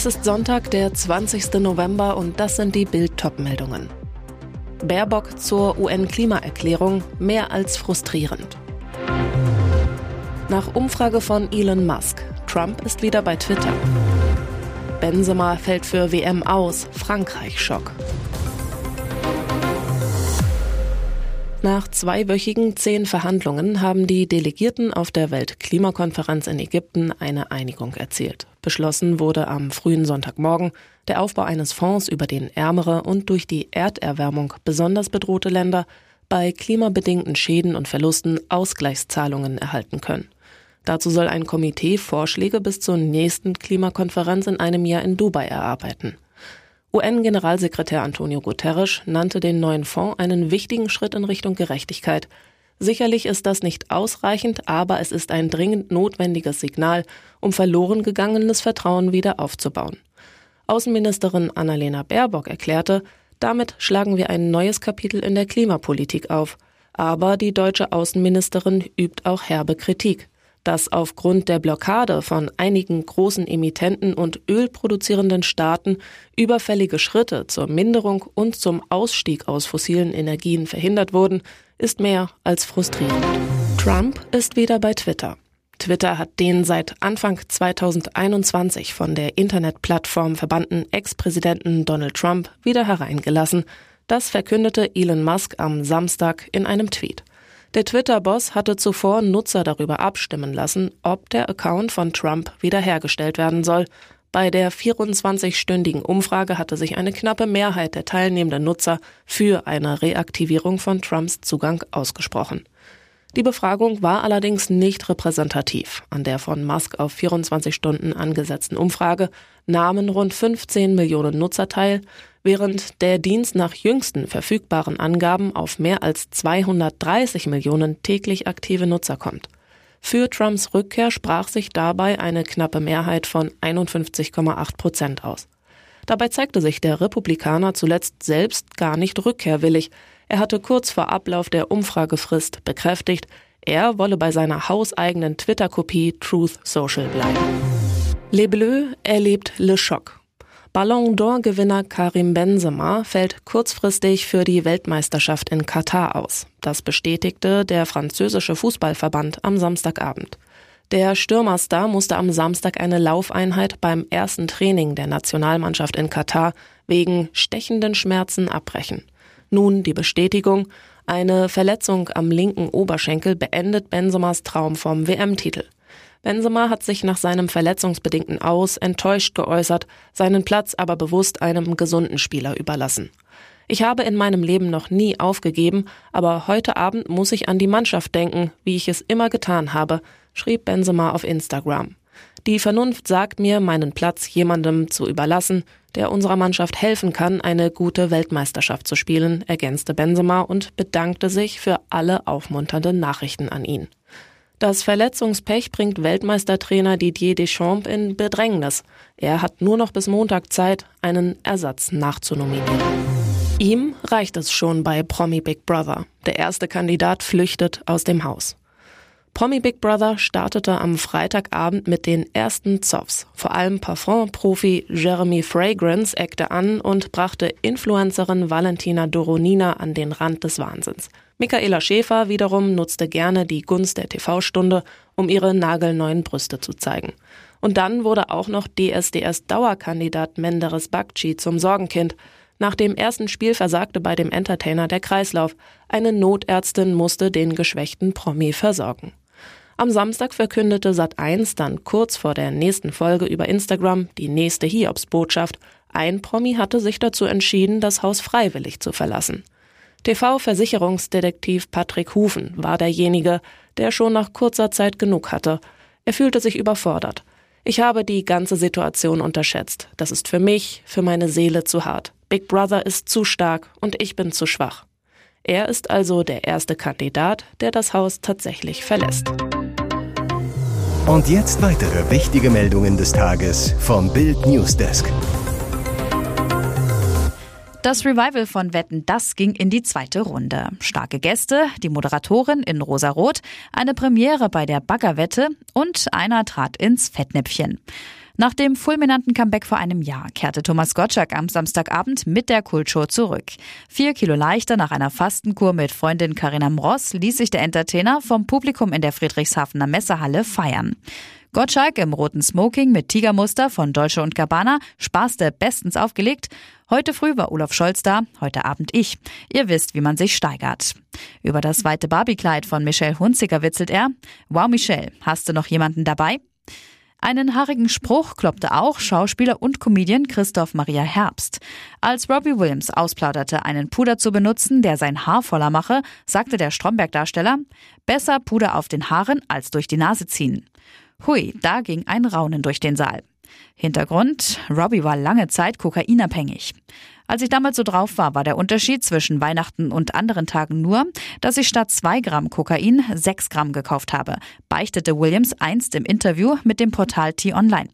Es ist Sonntag, der 20. November und das sind die Bild-Top-Meldungen. Baerbock zur UN-Klimaerklärung mehr als frustrierend. Nach Umfrage von Elon Musk, Trump ist wieder bei Twitter. Benzema fällt für WM aus, Frankreich Nach zweiwöchigen zehn Verhandlungen haben die Delegierten auf der Weltklimakonferenz in Ägypten eine Einigung erzielt. Beschlossen wurde am frühen Sonntagmorgen der Aufbau eines Fonds, über den ärmere und durch die Erderwärmung besonders bedrohte Länder bei klimabedingten Schäden und Verlusten Ausgleichszahlungen erhalten können. Dazu soll ein Komitee Vorschläge bis zur nächsten Klimakonferenz in einem Jahr in Dubai erarbeiten. UN-Generalsekretär Antonio Guterres nannte den neuen Fonds einen wichtigen Schritt in Richtung Gerechtigkeit. Sicherlich ist das nicht ausreichend, aber es ist ein dringend notwendiges Signal, um verloren gegangenes Vertrauen wieder aufzubauen. Außenministerin Annalena Baerbock erklärte, damit schlagen wir ein neues Kapitel in der Klimapolitik auf. Aber die deutsche Außenministerin übt auch herbe Kritik dass aufgrund der Blockade von einigen großen Emittenten und ölproduzierenden Staaten überfällige Schritte zur Minderung und zum Ausstieg aus fossilen Energien verhindert wurden, ist mehr als frustrierend. Trump ist wieder bei Twitter. Twitter hat den seit Anfang 2021 von der Internetplattform verbannten Ex-Präsidenten Donald Trump wieder hereingelassen. Das verkündete Elon Musk am Samstag in einem Tweet. Der Twitter-Boss hatte zuvor Nutzer darüber abstimmen lassen, ob der Account von Trump wiederhergestellt werden soll. Bei der 24-stündigen Umfrage hatte sich eine knappe Mehrheit der teilnehmenden Nutzer für eine Reaktivierung von Trumps Zugang ausgesprochen. Die Befragung war allerdings nicht repräsentativ. An der von Musk auf 24 Stunden angesetzten Umfrage nahmen rund 15 Millionen Nutzer teil, während der Dienst nach jüngsten verfügbaren Angaben auf mehr als 230 Millionen täglich aktive Nutzer kommt. Für Trumps Rückkehr sprach sich dabei eine knappe Mehrheit von 51,8 Prozent aus. Dabei zeigte sich der Republikaner zuletzt selbst gar nicht rückkehrwillig. Er hatte kurz vor Ablauf der Umfragefrist bekräftigt, er wolle bei seiner hauseigenen Twitter-Kopie Truth Social bleiben. Les Bleus erlebt Le Choc. Ballon d'Or-Gewinner Karim Benzema fällt kurzfristig für die Weltmeisterschaft in Katar aus. Das bestätigte der französische Fußballverband am Samstagabend. Der Stürmerstar musste am Samstag eine Laufeinheit beim ersten Training der Nationalmannschaft in Katar wegen stechenden Schmerzen abbrechen. Nun die Bestätigung, eine Verletzung am linken Oberschenkel beendet Benzemas Traum vom WM-Titel. Benzema hat sich nach seinem verletzungsbedingten Aus enttäuscht geäußert, seinen Platz aber bewusst einem gesunden Spieler überlassen. Ich habe in meinem Leben noch nie aufgegeben, aber heute Abend muss ich an die Mannschaft denken, wie ich es immer getan habe, schrieb Benzema auf Instagram. Die Vernunft sagt mir, meinen Platz jemandem zu überlassen, der unserer Mannschaft helfen kann, eine gute Weltmeisterschaft zu spielen, ergänzte Benzema und bedankte sich für alle aufmunternden Nachrichten an ihn. Das Verletzungspech bringt Weltmeistertrainer Didier Deschamps in Bedrängnis. Er hat nur noch bis Montag Zeit, einen Ersatz nachzunominieren. Ihm reicht es schon bei Promi Big Brother. Der erste Kandidat flüchtet aus dem Haus. Promi Big Brother startete am Freitagabend mit den ersten Zoffs. Vor allem Parfum-Profi Jeremy Fragrance eckte an und brachte Influencerin Valentina Doronina an den Rand des Wahnsinns. Michaela Schäfer wiederum nutzte gerne die Gunst der TV-Stunde, um ihre nagelneuen Brüste zu zeigen. Und dann wurde auch noch DSDS-Dauerkandidat Menderes Bakci zum Sorgenkind. Nach dem ersten Spiel versagte bei dem Entertainer der Kreislauf. Eine Notärztin musste den geschwächten Promi versorgen. Am Samstag verkündete Sat1 dann kurz vor der nächsten Folge über Instagram die nächste Hiobsbotschaft. Ein Promi hatte sich dazu entschieden, das Haus freiwillig zu verlassen. TV-Versicherungsdetektiv Patrick Hufen war derjenige, der schon nach kurzer Zeit genug hatte. Er fühlte sich überfordert. Ich habe die ganze Situation unterschätzt. Das ist für mich, für meine Seele zu hart. Big Brother ist zu stark und ich bin zu schwach. Er ist also der erste Kandidat, der das Haus tatsächlich verlässt. Und jetzt weitere wichtige Meldungen des Tages vom Bild Newsdesk. Das Revival von Wetten, das ging in die zweite Runde. Starke Gäste, die Moderatorin in Rosarot, eine Premiere bei der Baggerwette und einer trat ins Fettnäpfchen. Nach dem fulminanten Comeback vor einem Jahr kehrte Thomas Gottschalk am Samstagabend mit der Kultshow zurück. Vier Kilo leichter nach einer Fastenkur mit Freundin Carina Mross ließ sich der Entertainer vom Publikum in der Friedrichshafener Messehalle feiern. Gottschalk im roten Smoking mit Tigermuster von Dolce und Gabbana spaßte bestens aufgelegt. Heute früh war Olaf Scholz da, heute Abend ich. Ihr wisst, wie man sich steigert. Über das weite Barbiekleid von Michelle Hunziker witzelt er. Wow, Michelle, hast du noch jemanden dabei? Einen haarigen Spruch kloppte auch Schauspieler und Comedian Christoph Maria Herbst. Als Robbie Williams ausplauderte, einen Puder zu benutzen, der sein Haar voller mache, sagte der Stromberg-Darsteller, besser Puder auf den Haaren als durch die Nase ziehen. Hui, da ging ein Raunen durch den Saal. Hintergrund, Robbie war lange Zeit kokainabhängig. Als ich damals so drauf war, war der Unterschied zwischen Weihnachten und anderen Tagen nur, dass ich statt zwei Gramm Kokain sechs Gramm gekauft habe, beichtete Williams einst im Interview mit dem Portal T-Online.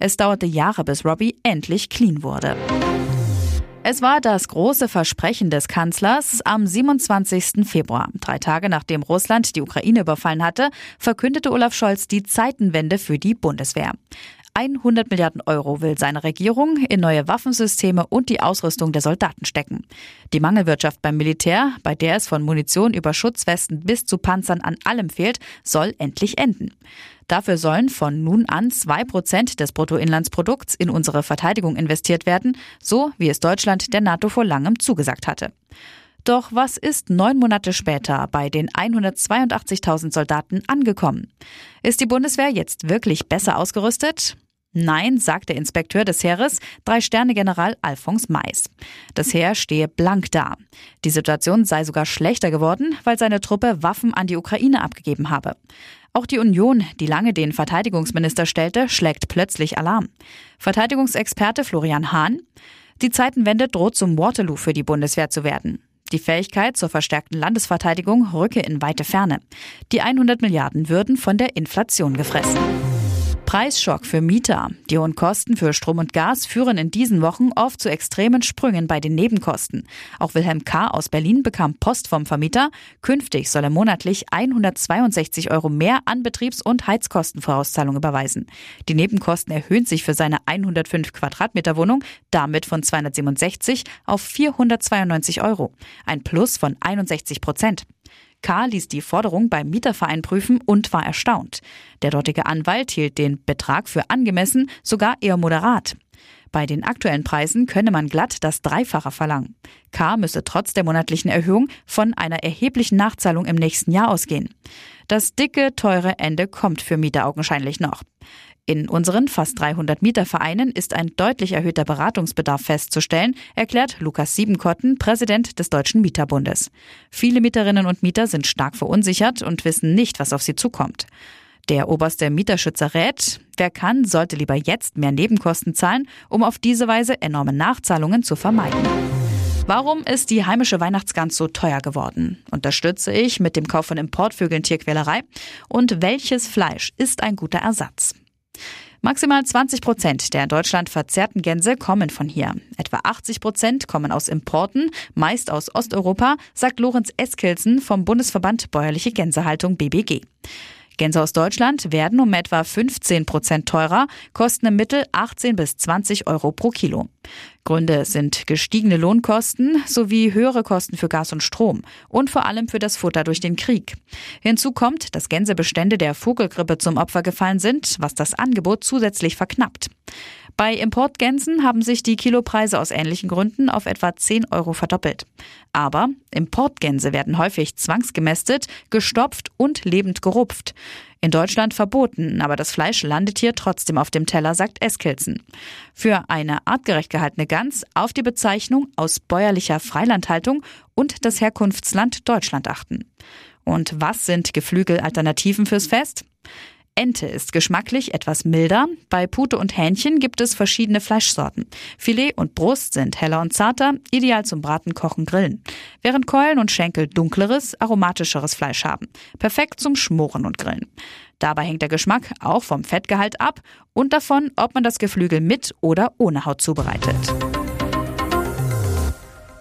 Es dauerte Jahre, bis Robbie endlich clean wurde. Es war das große Versprechen des Kanzlers. Am 27. Februar, drei Tage nachdem Russland die Ukraine überfallen hatte, verkündete Olaf Scholz die Zeitenwende für die Bundeswehr. 100 Milliarden Euro will seine Regierung in neue Waffensysteme und die Ausrüstung der Soldaten stecken. Die Mangelwirtschaft beim Militär, bei der es von Munition über Schutzwesten bis zu Panzern an allem fehlt, soll endlich enden. Dafür sollen von nun an zwei Prozent des Bruttoinlandsprodukts in unsere Verteidigung investiert werden, so wie es Deutschland der NATO vor langem zugesagt hatte. Doch was ist neun Monate später bei den 182.000 Soldaten angekommen? Ist die Bundeswehr jetzt wirklich besser ausgerüstet? Nein, sagt der Inspekteur des Heeres, Drei-Sterne-General Alphons Mais. Das Heer stehe blank da. Die Situation sei sogar schlechter geworden, weil seine Truppe Waffen an die Ukraine abgegeben habe. Auch die Union, die lange den Verteidigungsminister stellte, schlägt plötzlich Alarm. Verteidigungsexperte Florian Hahn. Die Zeitenwende droht zum Waterloo für die Bundeswehr zu werden. Die Fähigkeit zur verstärkten Landesverteidigung rücke in weite Ferne. Die 100 Milliarden würden von der Inflation gefressen. Preisschock für Mieter. Die hohen Kosten für Strom und Gas führen in diesen Wochen oft zu extremen Sprüngen bei den Nebenkosten. Auch Wilhelm K. aus Berlin bekam Post vom Vermieter. Künftig soll er monatlich 162 Euro mehr an Betriebs- und Heizkostenvorauszahlung überweisen. Die Nebenkosten erhöhen sich für seine 105 Quadratmeter Wohnung damit von 267 auf 492 Euro. Ein Plus von 61 Prozent. K. ließ die Forderung beim Mieterverein prüfen und war erstaunt. Der dortige Anwalt hielt den Betrag für angemessen, sogar eher moderat. Bei den aktuellen Preisen könne man glatt das Dreifache verlangen. K. müsse trotz der monatlichen Erhöhung von einer erheblichen Nachzahlung im nächsten Jahr ausgehen. Das dicke, teure Ende kommt für Mieter augenscheinlich noch. In unseren fast 300 Mietervereinen ist ein deutlich erhöhter Beratungsbedarf festzustellen, erklärt Lukas Siebenkotten, Präsident des Deutschen Mieterbundes. Viele Mieterinnen und Mieter sind stark verunsichert und wissen nicht, was auf sie zukommt. Der oberste Mieterschützer rät, wer kann, sollte lieber jetzt mehr Nebenkosten zahlen, um auf diese Weise enorme Nachzahlungen zu vermeiden. Warum ist die heimische Weihnachtsgans so teuer geworden? Unterstütze ich mit dem Kauf von Importvögeln Tierquälerei? Und welches Fleisch ist ein guter Ersatz? Maximal 20 Prozent der in Deutschland verzehrten Gänse kommen von hier. Etwa 80 Prozent kommen aus Importen, meist aus Osteuropa, sagt Lorenz Eskilsen vom Bundesverband Bäuerliche Gänsehaltung BBG. Gänse aus Deutschland werden um etwa 15 Prozent teurer, kosten im Mittel 18 bis 20 Euro pro Kilo. Gründe sind gestiegene Lohnkosten sowie höhere Kosten für Gas und Strom und vor allem für das Futter durch den Krieg. Hinzu kommt, dass Gänsebestände der Vogelgrippe zum Opfer gefallen sind, was das Angebot zusätzlich verknappt. Bei Importgänsen haben sich die Kilopreise aus ähnlichen Gründen auf etwa 10 Euro verdoppelt. Aber Importgänse werden häufig zwangsgemästet, gestopft und lebend gerupft. In Deutschland verboten, aber das Fleisch landet hier trotzdem auf dem Teller, sagt Eskilzen. Für eine artgerecht gehaltene Gans auf die Bezeichnung aus bäuerlicher Freilandhaltung und das Herkunftsland Deutschland achten. Und was sind Geflügelalternativen fürs Fest? Ente ist geschmacklich etwas milder. Bei Pute und Hähnchen gibt es verschiedene Fleischsorten. Filet und Brust sind heller und zarter, ideal zum Braten, Kochen, Grillen. Während Keulen und Schenkel dunkleres, aromatischeres Fleisch haben. Perfekt zum Schmoren und Grillen. Dabei hängt der Geschmack auch vom Fettgehalt ab und davon, ob man das Geflügel mit oder ohne Haut zubereitet.